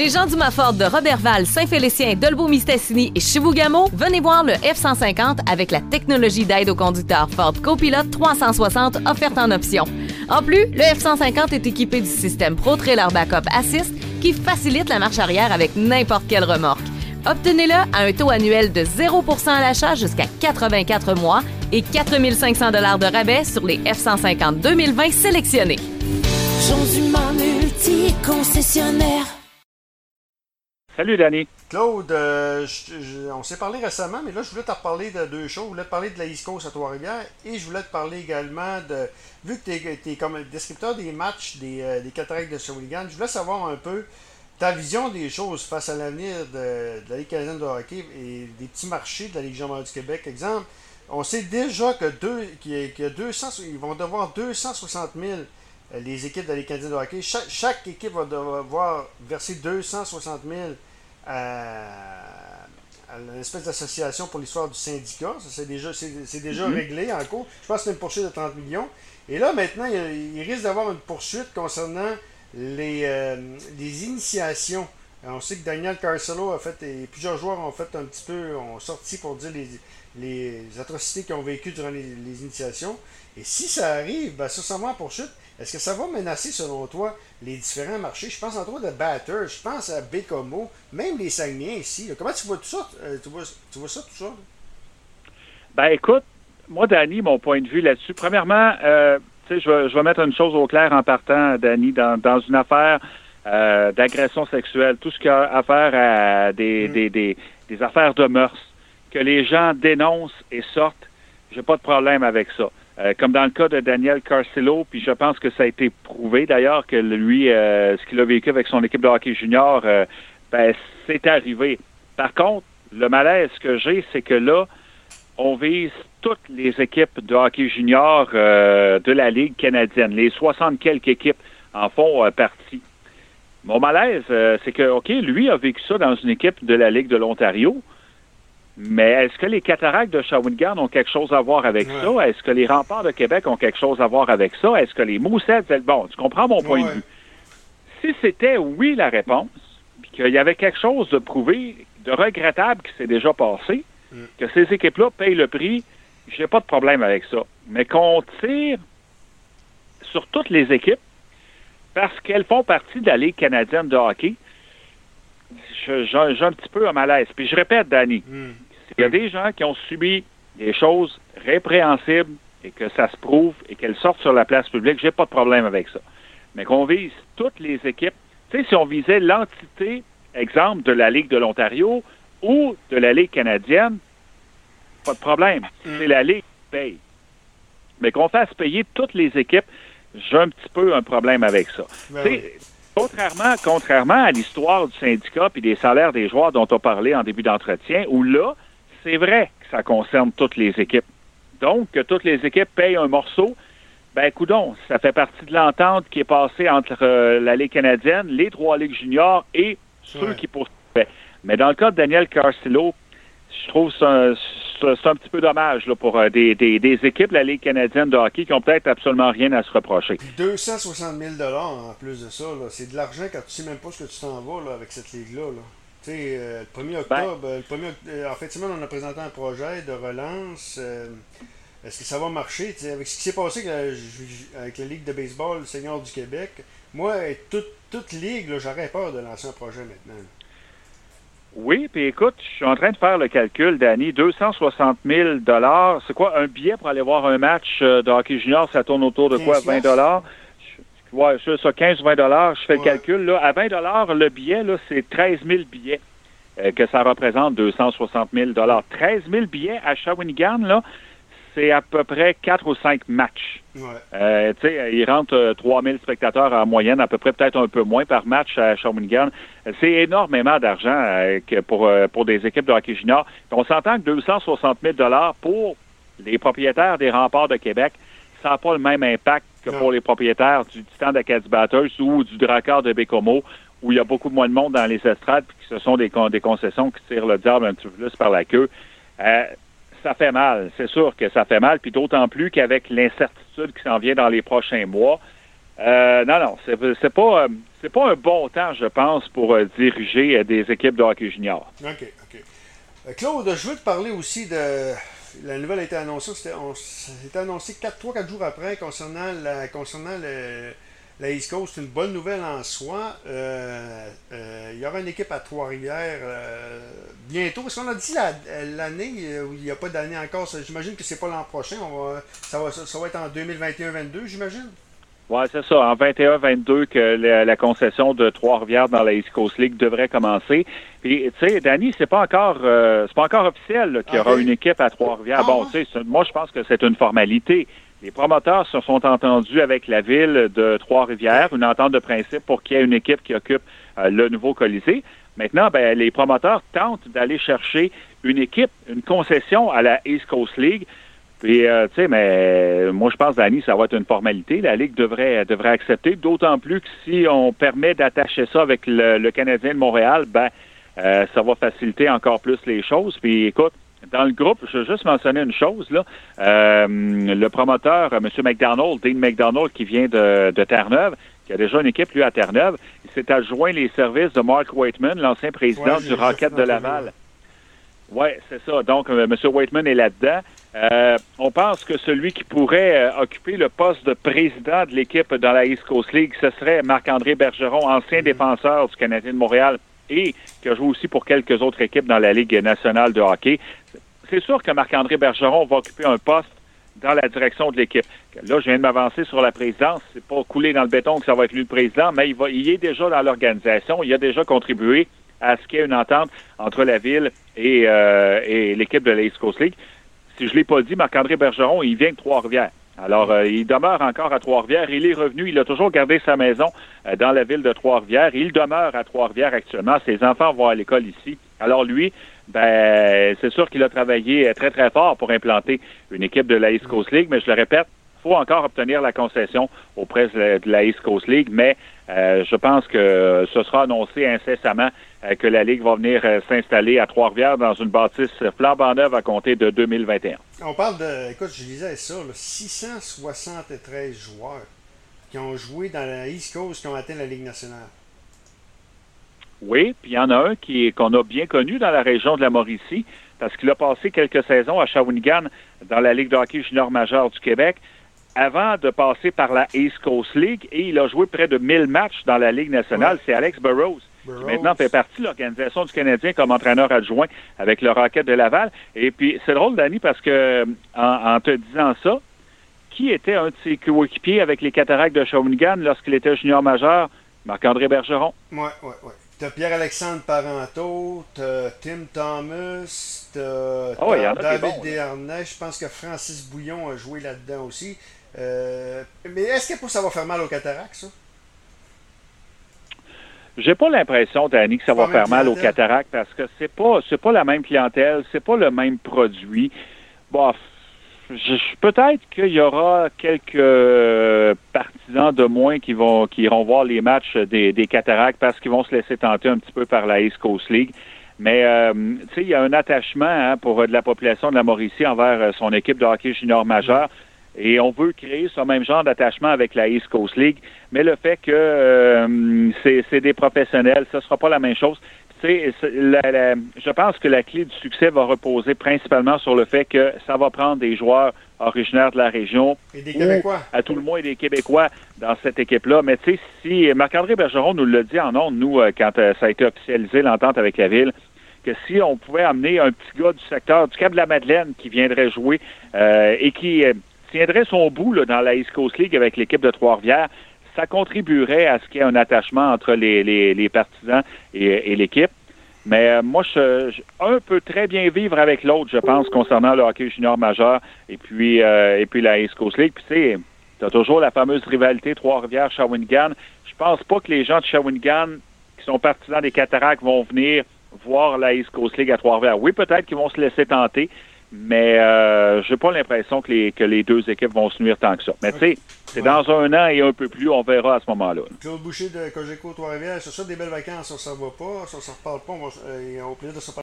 Chez Jean Dumafort de Robertval, Saint-Félicien, Dolbeau-Mistassini et Chibougamau, venez voir le F-150 avec la technologie d'aide au conducteur Ford Copilot 360 offerte en option. En plus, le F-150 est équipé du système Pro Trailer Backup Assist qui facilite la marche arrière avec n'importe quelle remorque. Obtenez-le à un taux annuel de 0 à l'achat jusqu'à 84 mois et 4500 de rabais sur les F-150 2020 sélectionnés. Multi-concessionnaire. Salut, Danny. Claude, euh, on s'est parlé récemment, mais là, je voulais te reparler de deux choses. Je voulais te parler de la East Coast à Trois-Rivières et je voulais te parler également de. Vu que tu es, comme descripteur des matchs des, euh, des cataractes de Shawinigan, je voulais savoir un peu ta vision des choses face à l'avenir de, la Ligue canadienne de hockey et des petits marchés de la Ligue majeure du Québec. Exemple, on sait déjà que deux, qu'il a 200, ils vont devoir 260 000 euh, les équipes de la Ligue canadienne de hockey. Chaque, équipe va devoir verser 260 000 à, à l'espèce d'association pour l'histoire du syndicat. c'est déjà, c'est, déjà mm-hmm. réglé en cours. Je pense que c'est une poursuite de 30 millions. Et là, maintenant, il, il risque d'avoir une poursuite concernant les, euh, les initiations. On sait que Daniel Carcelo a fait, et plusieurs joueurs ont fait un petit peu, ont sorti pour dire les, les atrocités qu'ils ont vécues durant les, initiations. Et si ça arrive, ben, s'en va en poursuite. Est-ce que ça va menacer, selon toi, les différents marchés? Je pense entre autres de Batter, je pense à Bécomo, même les Saguenay ici. Comment tu vois tout ça? Euh, tu, vois, tu vois ça, tout ça? Ben écoute, moi, Danny, mon point de vue là-dessus, premièrement, euh, je vais, mettre une chose au clair en partant, Danny, dans, une affaire euh, d'agression sexuelle, tout ce qui a affaire à mm. des, des, affaires de mœurs, que les gens dénoncent et sortent, j'ai pas de problème avec ça. Euh, comme dans le cas de Daniel Carcillo, puis je pense que ça a été prouvé d'ailleurs que lui, euh, ce qu'il a vécu avec son équipe de hockey junior, ben, c'est arrivé. Par contre, le malaise que j'ai, c'est que là, on vise toutes les équipes de hockey junior de la Ligue canadienne. Les 60 quelques équipes en font partie. Mon malaise, euh, c'est que, OK, lui a vécu ça dans une équipe de la Ligue de l'Ontario, mais est-ce que les cataractes de Shawinigan ont quelque chose à voir avec ça? Est-ce que les remparts de Québec ont quelque chose à voir avec ça? Est-ce que les Moussettes... Bon, tu comprends mon point de vue. Si c'était oui la réponse, puis qu'il y avait quelque chose de prouvé, de regrettable qui s'est déjà passé, que ces équipes-là payent le prix, j'ai pas de problème avec ça. Mais qu'on tire sur toutes les équipes parce qu'elles font partie de la Ligue canadienne de hockey, j'ai un petit peu un malaise. Puis je répète, Danny, hmm. il y a des gens qui ont subi des choses répréhensibles et que ça se prouve et qu'elles sortent sur la place publique, j'ai pas de problème avec ça. Mais qu'on vise toutes les équipes. Tu sais, si on visait l'entité, exemple, de la Ligue de l'Ontario, ou de la Ligue canadienne, pas de problème. Mm. C'est la Ligue qui paye. Mais qu'on fasse payer toutes les équipes, j'ai un petit peu un problème avec ça. Ben contrairement, contrairement à l'histoire du syndicat et des salaires des joueurs dont on parlait en début d'entretien, où là, c'est vrai que ça concerne toutes les équipes. Donc, que toutes les équipes payent un morceau, ben, coudon, ça fait partie de l'entente qui est passée entre euh, la Ligue canadienne, les trois ligues juniors et ceux qui poursuivaient. Mais dans le cas de Daniel Carcillo, je trouve c'est un, petit peu dommage là, pour euh, des, des, des, équipes de la Ligue canadienne de hockey qui ont peut-être absolument rien à se reprocher. 260 000 en plus de ça, c'est de l'argent quand tu sais même pas ce que tu t'en vas là, avec cette ligue-là. Tu sais, euh, le 1er ben octobre, le premier, euh, en fait, on a présenté un projet de relance. Est-ce que ça va marcher? avec ce qui s'est passé avec la, Ligue de baseball, le Seigneur du Québec, moi, toute, toute ligue, j'aurais peur de lancer un projet maintenant. Oui, puis écoute, je suis en train de faire le calcul, Danny. 260 000 c'est quoi un billet pour aller voir un match euh, de hockey junior? Ça tourne autour de quoi? 20 Ouais, c'est ça, 15 ou 20 Je fais le calcul. Là. À 20 le billet, là, c'est 13 000 billets euh, que ça représente 260 000 13 000 billets à Shawinigan, là, c'est à peu près quatre ou cinq matchs. Euh, tu sais, il rentre 3000 euh, spectateurs en moyenne, à peu près peut-être un peu moins par match à Shawinigan. C'est énormément d'argent euh, pour, pour des équipes de hockey junior. On s'entend que 260 000 pour les propriétaires des remparts de Québec, ça n'a pas le même impact que pour les propriétaires du Titan d'Acadie Batters ou du Drakkar de Bécomo, où il y a beaucoup moins de monde dans les estrades, puis que ce sont des, des concessions qui tirent le diable un petit peu plus par la queue ça fait mal. C'est sûr que ça fait mal, puis d'autant plus qu'avec l'incertitude qui s'en vient dans les prochains mois. Euh, non, non, c'est, pas, euh, c'est pas un bon temps, je pense, pour euh, diriger des équipes de hockey junior. OK, OK. Claude, je veux te parler aussi de. La nouvelle a été annoncée, c'était, c'était annoncé 3-4 jours après concernant, la, concernant le, la East Coast. C'est une bonne nouvelle en soi. Euh, euh, il y aura une équipe à Trois-Rivières euh, bientôt. Est-ce qu'on a dit la, l'année où il n'y a pas d'année encore J'imagine que c'est pas l'an prochain. On va, ça, va, ça va être en 2021-22, j'imagine? Oui, c'est ça. En 21-22 que la, la, concession de Trois-Rivières dans la East Coast League devrait commencer. Puis, tu sais, Danny, c'est pas encore euh, c'est pas encore officiel qu'il y aura une équipe à Trois-Rivières. Ah, bon, tu sais, moi, je pense que c'est une formalité. Les promoteurs se sont entendus avec la ville de Trois-Rivières, une entente de principe pour qu'il y ait une équipe qui occupe euh, le nouveau Colisée. Maintenant, ben, les promoteurs tentent d'aller chercher une équipe, une concession à la East Coast League puis, euh, tu sais, mais moi, je pense, Danny, ça va être une formalité. La Ligue devrait, devrait accepter, d'autant plus que si on permet d'attacher ça avec le, le, Canadien de Montréal, ben, euh, ça va faciliter encore plus les choses. Puis, écoute, dans le groupe, je veux juste mentionner une chose, là. Euh, le promoteur, M. McDonald, Dean McDonald, qui vient de, de Terre-Neuve, qui a déjà une équipe, lui, à Terre-Neuve, il s'est adjoint les services de Mark Waitman, l'ancien président Ouais, du Rocket de Laval. Oui, c'est ça. Donc, euh, M. Waitman est là-dedans. Euh, on pense que celui qui pourrait euh, occuper le poste de président de l'équipe dans la East Coast League, ce serait Marc-André Bergeron, ancien défenseur du Canadien de Montréal et qui a joué aussi pour quelques autres équipes dans la Ligue nationale de hockey. C'est sûr que Marc-André Bergeron va occuper un poste dans la direction de l'équipe. Là, je viens de m'avancer sur la présidence. C'est pas coulé dans le béton que ça va être lui le président, mais il, va, il est déjà dans l'organisation. Il a déjà contribué à ce qu'il y ait une entente entre la ville et, euh, et l'équipe de la East Coast League. Si je l'ai pas dit, Marc-André Bergeron, il vient de Trois-Rivières. Alors, euh, il demeure encore à Trois-Rivières. Il est revenu. Il a toujours gardé sa maison euh, dans la ville de Trois-Rivières. Il demeure à Trois-Rivières actuellement. Ses enfants vont à l'école ici. Alors, lui, ben, c'est sûr qu'il a travaillé très, très fort pour implanter une équipe de la East Coast League. Mais je le répète, faut encore obtenir la concession auprès de la East Coast League. Mais euh, je pense que ce sera annoncé incessamment euh, que la Ligue va venir euh, s'installer à Trois-Rivières dans une bâtisse flambant neuve à compter de 2021. On parle de. Écoute, je lisais ça, là, 673 joueurs qui ont joué dans la East Coast qui ont atteint la Ligue nationale. Oui, puis il y en a un qui qu'on a bien connu dans la région de la Mauricie, parce qu'il a passé quelques saisons à Shawinigan dans la Ligue de hockey junior majeur du Québec, avant de passer par la East Coast League, et il a joué près de 1000 matchs dans la Ligue nationale. Ouais. C'est Alex Burrows, qui maintenant fait partie de l'organisation du Canadien comme entraîneur adjoint avec le Rocket de Laval. Et puis, c'est drôle, Danny, parce que en, en te disant ça, qui était un de ses coéquipiers avec les cataractes de Shawinigan lorsqu'il était junior majeur? Marc-André Bergeron. Ouais, ouais, ouais. T'as Pierre-Alexandre Parenteau, t'as Tim Thomas, t'as Oh, il y en a des David. Desharnais. Je pense que Francis Bouillon a joué là-dedans aussi. Euh, mais est-ce que ça va faire mal aux cataractes, ça? J'ai pas l'impression, Danny, que ça va faire mal aux cataractes parce que c'est pas c'est pas la même clientèle, c'est pas le même produit. Je- peut-être qu'il y aura quelques euh, partisans de moins qui vont qui iront voir les matchs des, des cataractes parce qu'ils vont se laisser tenter un petit peu par la East Coast League. Mais euh, tu sais, il y a un attachement hein, pour euh, de la population de la Mauricie envers son équipe de hockey junior majeur. Et on veut créer ce même genre d'attachement avec la East Coast League. Mais le fait que euh, c'est des professionnels, ce sera pas la même chose. Tu sais, c'est- la- la- je pense que la clé du succès va reposer principalement sur le fait que ça va prendre des joueurs originaires de la région Et des ou Québécois. à tout le moins des Québécois dans cette équipe-là. Mais tu sais, si Marc-André Bergeron nous l'a dit en ondes, nous, euh, quand euh, ça a été officialisé l'entente avec la ville, que si on pouvait amener un petit gars du secteur du Cap de la Madeleine qui viendrait jouer euh, et qui euh, tiendrait son bout dans la East Coast League avec l'équipe de Trois-Rivières, ça contribuerait à ce qu'il y ait un attachement entre les, partisans et, l'équipe. Mais euh, moi, je, un peut très bien vivre avec l'autre, je pense, concernant le hockey junior majeur et puis euh, et puis la East Coast League. Puis tu sais, t'as toujours la fameuse rivalité Trois-Rivières-Shawinigan. Je pense pas que les gens de Shawinigan qui sont partisans des cataractes vont venir voir la East Coast League à Trois-Rivières. Oui, peut-être qu'ils vont se laisser tenter, mais euh, j'ai pas l'impression que les, que les deux équipes vont se nuire tant que ça. Mais tu sais, c'est Ouais. dans un an et un peu plus, on verra à ce moment-là. Claude Boucher de Cogeco Trois-Rivières, c'est ça des belles vacances, on s'en va pas, ça, on s'en reparle pas, on va, euh, au plaisir de se